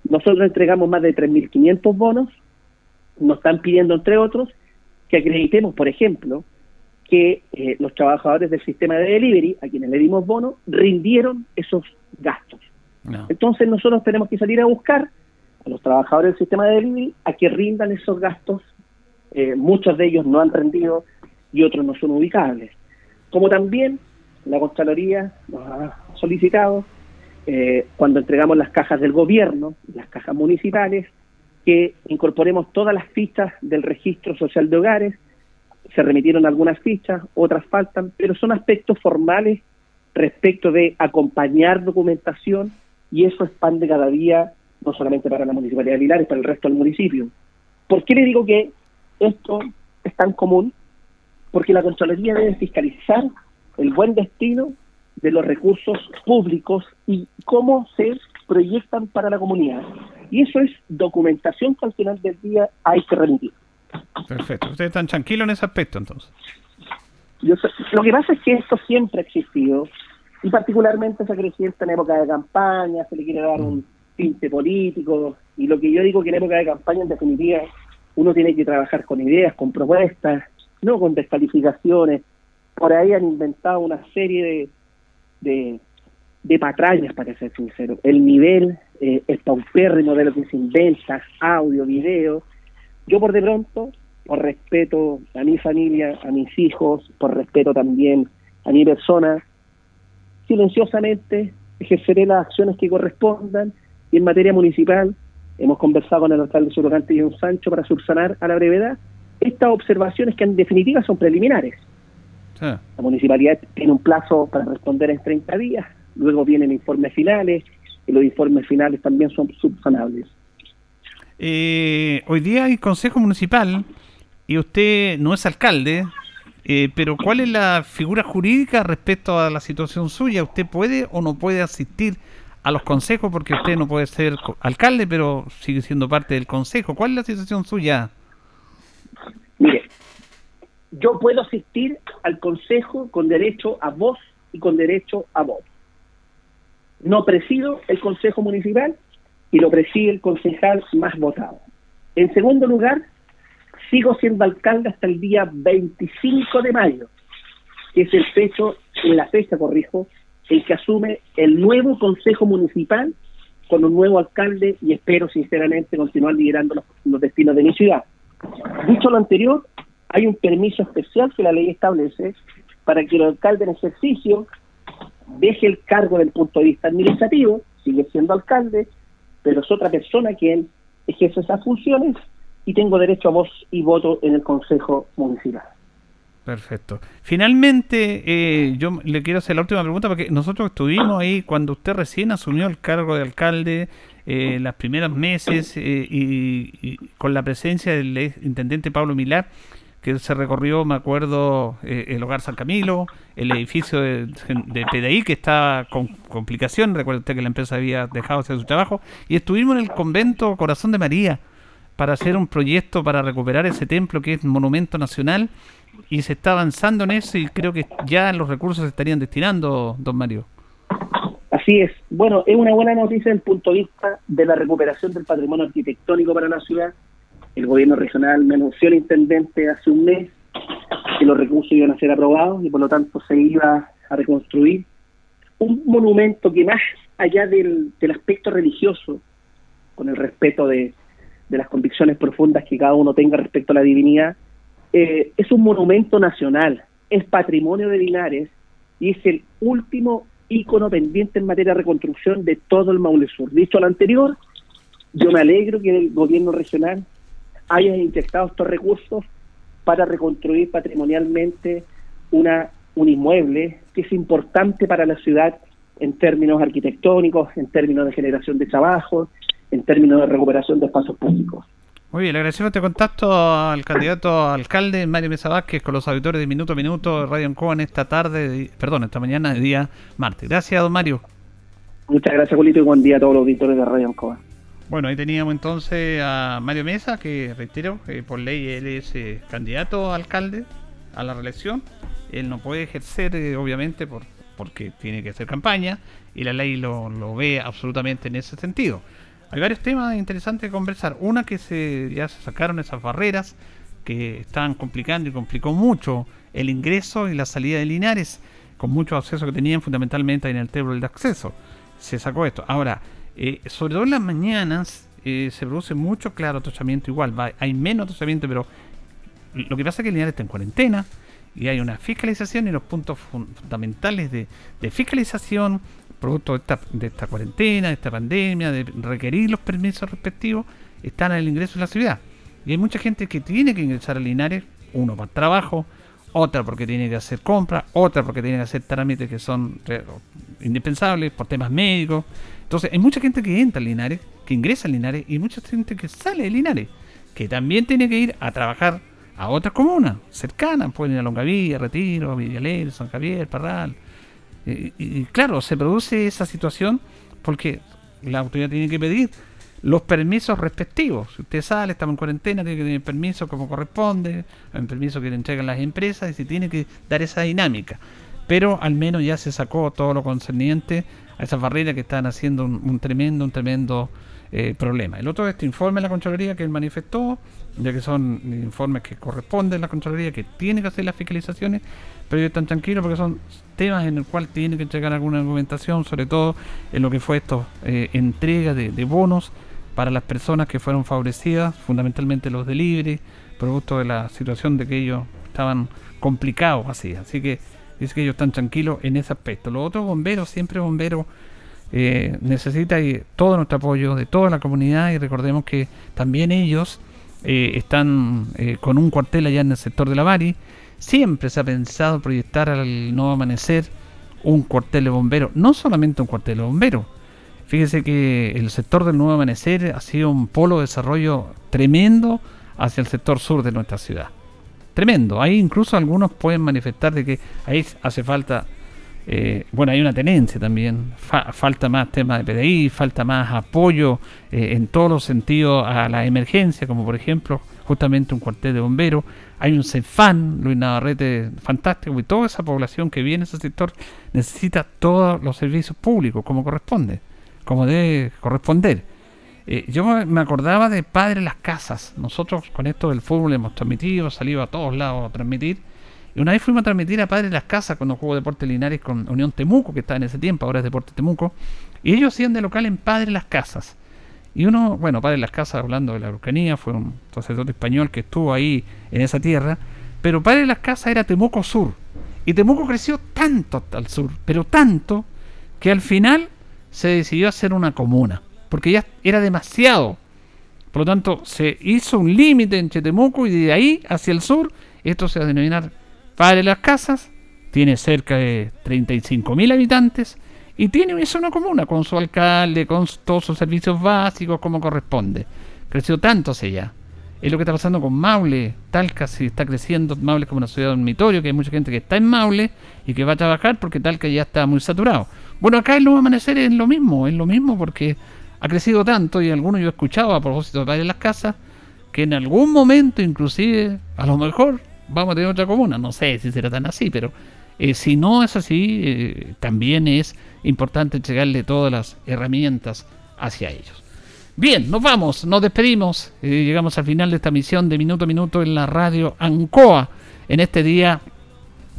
Nosotros entregamos más de 3.500 bonos, nos están pidiendo, entre otros, que acreditemos, por ejemplo, que eh, los trabajadores del sistema de delivery, a quienes le dimos bonos, rindieron esos gastos. Entonces nosotros tenemos que salir a buscar a los trabajadores del sistema de delivery a que rindan esos gastos. Eh, muchos de ellos no han rendido y otros no son ubicables. Como también la Contraloría nos ha solicitado, eh, cuando entregamos las cajas del gobierno, las cajas municipales, que incorporemos todas las fichas del registro social de hogares. Se remitieron algunas fichas, otras faltan, pero son aspectos formales respecto de acompañar documentación y eso expande cada día, no solamente para la Municipalidad de Linares, para el resto del municipio. ¿Por qué le digo que esto es tan común? Porque la Contraloría debe fiscalizar el buen destino de los recursos públicos y cómo se proyectan para la comunidad. Y eso es documentación que al final del día hay que remitir. Perfecto. Ustedes están tranquilos en ese aspecto entonces. lo que pasa es que esto siempre ha existido y particularmente se crecido en época de campaña, se le quiere dar un tinte político y lo que yo digo que en época de campaña en definitiva uno tiene que trabajar con ideas, con propuestas, no con descalificaciones. Por ahí han inventado una serie de, de, patrañas, para ser sincero. El nivel eh, es de lo que se inventa, audio, video. Yo por de pronto, por respeto a mi familia, a mis hijos, por respeto también a mi persona, silenciosamente ejerceré las acciones que correspondan y en materia municipal hemos conversado con el alcalde Surogante y un Sancho para subsanar a la brevedad estas observaciones que en definitiva son preliminares. La municipalidad tiene un plazo para responder en 30 días, luego vienen informes finales y los informes finales también son subsanables. Eh, hoy día hay consejo municipal y usted no es alcalde, eh, pero ¿cuál es la figura jurídica respecto a la situación suya? ¿Usted puede o no puede asistir a los consejos porque usted no puede ser alcalde, pero sigue siendo parte del consejo? ¿Cuál es la situación suya? Mire, yo puedo asistir al consejo con derecho a voz y con derecho a voto. No presido el consejo municipal y lo preside el concejal más votado. En segundo lugar, sigo siendo alcalde hasta el día 25 de mayo, que es el fecho, en la fecha, corrijo, el que asume el nuevo Consejo Municipal con un nuevo alcalde y espero sinceramente continuar liderando los, los destinos de mi ciudad. Dicho lo anterior, hay un permiso especial que la ley establece para que el alcalde en ejercicio deje el cargo del punto de vista administrativo, sigue siendo alcalde, pero es otra persona quien ejerce esas funciones y tengo derecho a voz y voto en el Consejo Municipal. Perfecto. Finalmente, eh, yo le quiero hacer la última pregunta porque nosotros estuvimos ahí cuando usted recién asumió el cargo de alcalde, eh, las primeras meses eh, y, con la presencia del intendente Pablo Milar, que se recorrió, me acuerdo, el hogar San Camilo, el edificio de, de PDI que estaba con complicación, recuerda usted que la empresa había dejado hacer su trabajo, y estuvimos en el convento Corazón de María para hacer un proyecto para recuperar ese templo que es monumento nacional y se está avanzando en eso y creo que ya los recursos se estarían destinando, don Mario. Así es. Bueno, es una buena noticia desde el punto de vista de la recuperación del patrimonio arquitectónico para la ciudad. El gobierno regional me anunció el intendente hace un mes que los recursos iban a ser aprobados y por lo tanto se iba a reconstruir un monumento que más allá del, del aspecto religioso, con el respeto de, de las convicciones profundas que cada uno tenga respecto a la divinidad, eh, es un monumento nacional, es patrimonio de Linares y es el último ícono pendiente en materia de reconstrucción de todo el Maule Sur. Dicho lo anterior, yo me alegro que el gobierno regional haya inyectado estos recursos para reconstruir patrimonialmente una, un inmueble que es importante para la ciudad en términos arquitectónicos, en términos de generación de trabajo, en términos de recuperación de espacios públicos. Muy bien, le agradecemos este contacto al candidato a alcalde Mario Mesa Vázquez con los auditores de Minuto a Minuto de Radio Encoa en esta tarde, perdón, esta mañana de día martes. Gracias, don Mario. Muchas gracias, Julito, y buen día a todos los auditores de Radio Ancoa. Bueno, ahí teníamos entonces a Mario Mesa, que reitero, eh, por ley él es eh, candidato a alcalde a la reelección. Él no puede ejercer, eh, obviamente, por, porque tiene que hacer campaña y la ley lo, lo ve absolutamente en ese sentido. Hay varios temas interesantes de conversar. Una que se, ya se sacaron esas barreras que estaban complicando y complicó mucho el ingreso y la salida de Linares, con mucho acceso que tenían fundamentalmente en el table de acceso. Se sacó esto. Ahora, eh, sobre todo en las mañanas eh, se produce mucho, claro, atochamiento igual. Va, hay menos atochamiento, pero lo que pasa es que Linares está en cuarentena y hay una fiscalización y los puntos fundamentales de, de fiscalización, producto de esta, de esta cuarentena, de esta pandemia, de requerir los permisos respectivos, están el ingreso a la ciudad. Y hay mucha gente que tiene que ingresar a Linares, uno para trabajo, otra porque tiene que hacer compras, otra porque tiene que hacer trámites que son indispensables por temas médicos. Entonces, hay mucha gente que entra a Linares, que ingresa a Linares, y mucha gente que sale de Linares, que también tiene que ir a trabajar a otras comunas cercanas, pueden ir a Longavilla, Retiro, Villalero, San Javier, Parral. Y, y, claro, se produce esa situación porque la autoridad tiene que pedir los permisos respectivos. Si usted sale, estamos en cuarentena, tiene que tener permiso como corresponde, el permiso que le entregan las empresas y se tiene que dar esa dinámica. Pero al menos ya se sacó todo lo concerniente a esas barreras que están haciendo un, tremendo, un tremendo eh, problema. El otro es este informe de la Contraloría que él manifestó, ya que son informes que corresponden a la Contraloría, que tiene que hacer las fiscalizaciones, pero ellos están tranquilos porque son temas en el cual tiene que entregar alguna argumentación, sobre todo en lo que fue esto, eh, entrega de bonos para las personas que fueron favorecidas, fundamentalmente los de libre, producto de la situación de que ellos estaban complicados así. Así que dice que ellos están tranquilos en ese aspecto. Los otros bomberos, siempre bomberos, eh, necesita todo nuestro apoyo de toda la comunidad y recordemos que también ellos eh, están eh, con un cuartel allá en el sector de la Bari. Siempre se ha pensado proyectar al nuevo amanecer un cuartel de bomberos, no solamente un cuartel de bomberos, Fíjese que el sector del Nuevo Amanecer ha sido un polo de desarrollo tremendo hacia el sector sur de nuestra ciudad. Tremendo. Ahí incluso algunos pueden manifestar de que ahí hace falta, eh, bueno, hay una tenencia también, falta más tema de PDI, falta más apoyo eh, en todos los sentidos a la emergencia, como por ejemplo justamente un cuartel de bomberos. Hay un CEFAN, Luis Navarrete, fantástico, y toda esa población que viene a ese sector necesita todos los servicios públicos como corresponde como debe corresponder. Eh, yo me acordaba de Padre Las Casas. Nosotros con esto del fútbol hemos transmitido, salido a todos lados a transmitir. Y una vez fuimos a transmitir a Padre Las Casas cuando jugó Deporte Linares con Unión Temuco, que estaba en ese tiempo, ahora es Deporte Temuco. Y ellos hacían de local en Padre Las Casas. Y uno, bueno, Padre Las Casas, hablando de la Araucanía, fue un sacerdote español que estuvo ahí en esa tierra. Pero Padre Las Casas era Temuco Sur. Y Temuco creció tanto al sur, pero tanto, que al final se decidió hacer una comuna, porque ya era demasiado. Por lo tanto, se hizo un límite entre Temuco y de ahí hacia el sur, esto se va a denominar Padre Las Casas, tiene cerca de 35.000 habitantes y tiene es una comuna con su alcalde, con todos sus servicios básicos como corresponde. Creció tanto hacia allá. Es lo que está pasando con Maule. Talca si está creciendo. Maule es como una ciudad dormitorio, que hay mucha gente que está en Maule y que va a trabajar porque Talca ya está muy saturado. Bueno, acá el Nuevo Amanecer es lo mismo, es lo mismo porque ha crecido tanto y algunos yo he escuchado a propósito de las casas que en algún momento inclusive a lo mejor vamos a tener otra comuna. No sé si será tan así, pero eh, si no es así, eh, también es importante entregarle todas las herramientas hacia ellos. Bien, nos vamos, nos despedimos. Llegamos al final de esta misión de minuto a minuto en la radio Ancoa en este día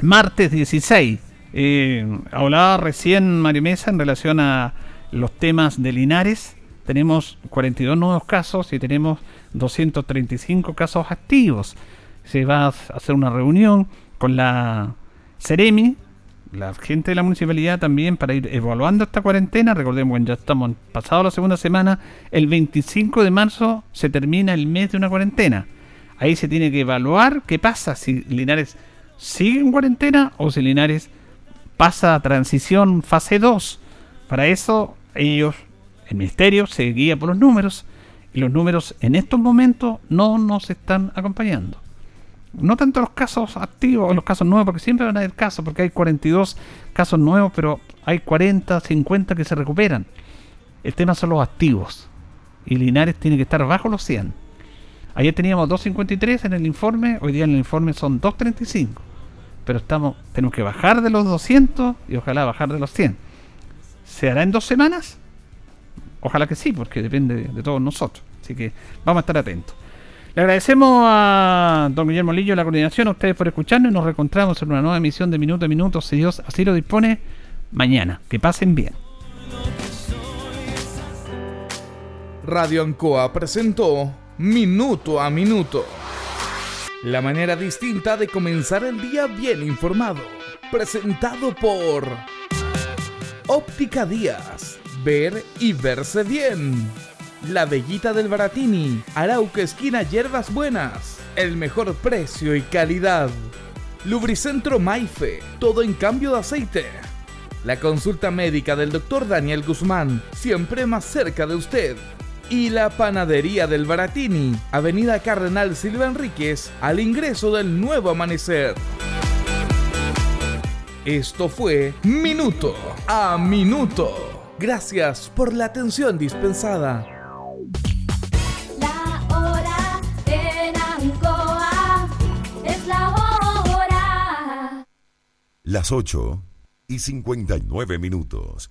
martes 16 eh, hablaba recién Mario Mesa en relación a los temas de Linares. Tenemos 42 nuevos casos y tenemos 235 casos activos. Se va a hacer una reunión con la Ceremi, la gente de la municipalidad también para ir evaluando esta cuarentena. Recordemos que ya estamos pasado la segunda semana. El 25 de marzo se termina el mes de una cuarentena. Ahí se tiene que evaluar qué pasa si Linares sigue en cuarentena o si Linares pasa a transición fase 2. Para eso ellos, el ministerio, se guía por los números y los números en estos momentos no nos están acompañando. No tanto los casos activos, los casos nuevos, porque siempre van a haber casos, porque hay 42 casos nuevos, pero hay 40, 50 que se recuperan. El tema son los activos. Y Linares tiene que estar bajo los 100. Ayer teníamos 2.53 en el informe, hoy día en el informe son 2.35. Pero estamos, tenemos que bajar de los 200 y ojalá bajar de los 100. ¿Se hará en dos semanas? Ojalá que sí, porque depende de, de todos nosotros. Así que vamos a estar atentos. Le agradecemos a don Guillermo Lillo la coordinación, a ustedes por escucharnos y nos reencontramos en una nueva emisión de Minuto a Minuto, si Dios así lo dispone, mañana. Que pasen bien. Radio Ancoa presentó Minuto a Minuto. La manera distinta de comenzar el día bien informado. Presentado por Óptica Díaz. Ver y verse bien. La Bellita del Baratini, Arauca esquina Hierbas Buenas. El mejor precio y calidad. Lubricentro Maife, todo en cambio de aceite. La consulta médica del Dr. Daniel Guzmán, siempre más cerca de usted. Y la panadería del Baratini, Avenida Cardenal Silva Enríquez, al ingreso del nuevo amanecer. Esto fue Minuto a Minuto. Gracias por la atención dispensada. Las 8 y 59 minutos.